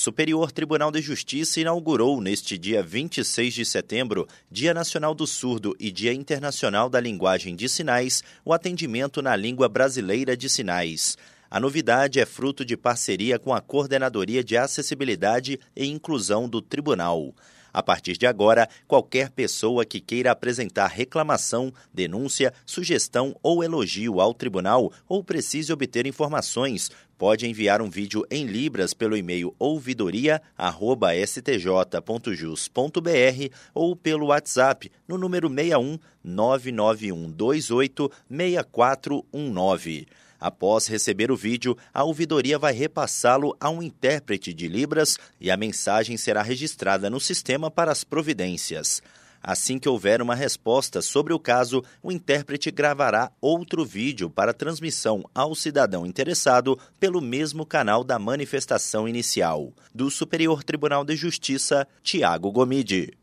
Superior Tribunal de Justiça inaugurou neste dia 26 de setembro, Dia Nacional do Surdo e Dia Internacional da Linguagem de Sinais, o atendimento na língua brasileira de sinais. A novidade é fruto de parceria com a Coordenadoria de Acessibilidade e Inclusão do Tribunal. A partir de agora, qualquer pessoa que queira apresentar reclamação, denúncia, sugestão ou elogio ao tribunal ou precise obter informações, pode enviar um vídeo em Libras pelo e-mail ouvidoria.stj.jus.br ou pelo WhatsApp no número 61 99128 6419. Após receber o vídeo, a ouvidoria vai repassá-lo a um intérprete de Libras e a mensagem será registrada no sistema para as providências. Assim que houver uma resposta sobre o caso, o intérprete gravará outro vídeo para transmissão ao cidadão interessado pelo mesmo canal da manifestação inicial. Do Superior Tribunal de Justiça, Tiago Gomide.